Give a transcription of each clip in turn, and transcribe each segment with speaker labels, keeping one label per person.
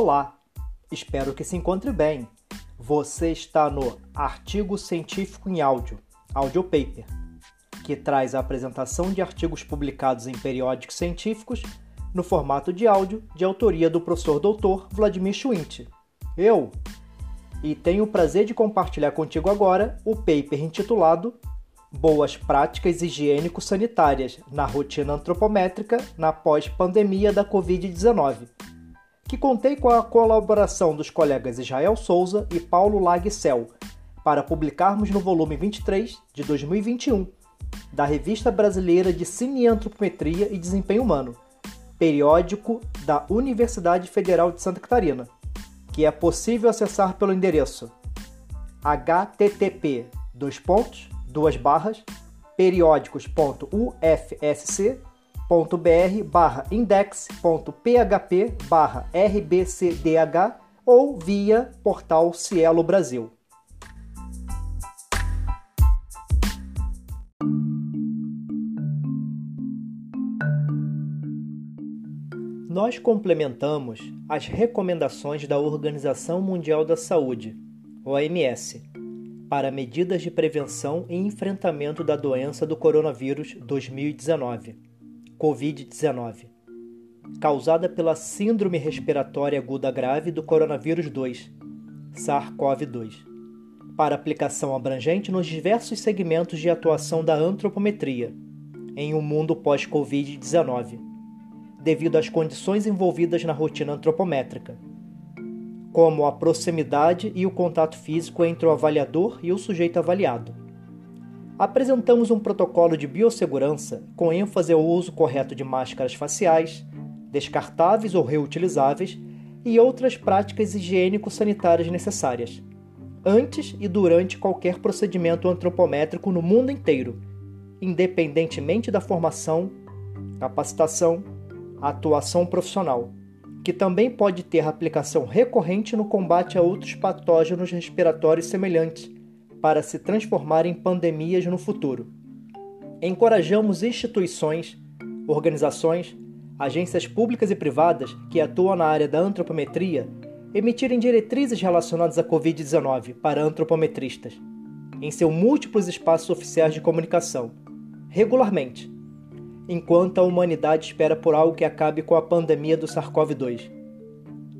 Speaker 1: Olá, espero que se encontre bem. Você está no Artigo Científico em Áudio, Audio Paper, que traz a apresentação de artigos publicados em periódicos científicos no formato de áudio de autoria do professor doutor Vladimir Schwint. Eu! E tenho o prazer de compartilhar contigo agora o paper intitulado Boas práticas higiênico-sanitárias na rotina antropométrica na pós-pandemia da Covid-19 que contei com a colaboração dos colegas Israel Souza e Paulo Lagcel para publicarmos no volume 23 de 2021 da Revista Brasileira de Cineantropometria e Desempenho Humano, periódico da Universidade Federal de Santa Catarina, que é possível acessar pelo endereço http periódicos.ufsc br barra index.php barra rbcdh ou via portal Cielo Brasil. Nós complementamos as recomendações da Organização Mundial da Saúde, OMS, para medidas de prevenção e enfrentamento da doença do coronavírus 2019 Covid-19, causada pela Síndrome Respiratória Aguda Grave do Coronavírus 2, SARS-CoV-2, para aplicação abrangente nos diversos segmentos de atuação da antropometria, em um mundo pós-Covid-19, devido às condições envolvidas na rotina antropométrica, como a proximidade e o contato físico entre o avaliador e o sujeito avaliado apresentamos um protocolo de biossegurança com ênfase ao uso correto de máscaras faciais, descartáveis ou reutilizáveis e outras práticas higiênico-sanitárias necessárias, antes e durante qualquer procedimento antropométrico no mundo inteiro, independentemente da formação, capacitação, atuação profissional, que também pode ter aplicação recorrente no combate a outros patógenos respiratórios semelhantes para se transformar em pandemias no futuro. Encorajamos instituições, organizações, agências públicas e privadas que atuam na área da antropometria emitirem diretrizes relacionadas à Covid-19 para antropometristas, em seus múltiplos espaços oficiais de comunicação, regularmente, enquanto a humanidade espera por algo que acabe com a pandemia do SARS-CoV-2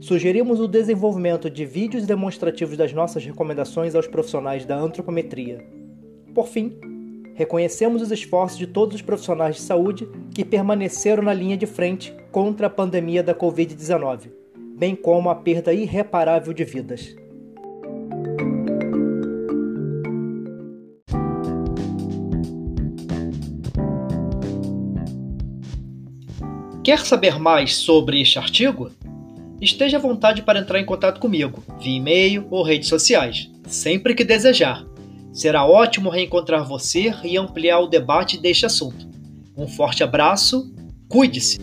Speaker 1: Sugerimos o desenvolvimento de vídeos demonstrativos das nossas recomendações aos profissionais da antropometria. Por fim, reconhecemos os esforços de todos os profissionais de saúde que permaneceram na linha de frente contra a pandemia da Covid-19, bem como a perda irreparável de vidas. Quer saber mais sobre este artigo? Esteja à vontade para entrar em contato comigo, via e-mail ou redes sociais, sempre que desejar. Será ótimo reencontrar você e ampliar o debate deste assunto. Um forte abraço, cuide-se!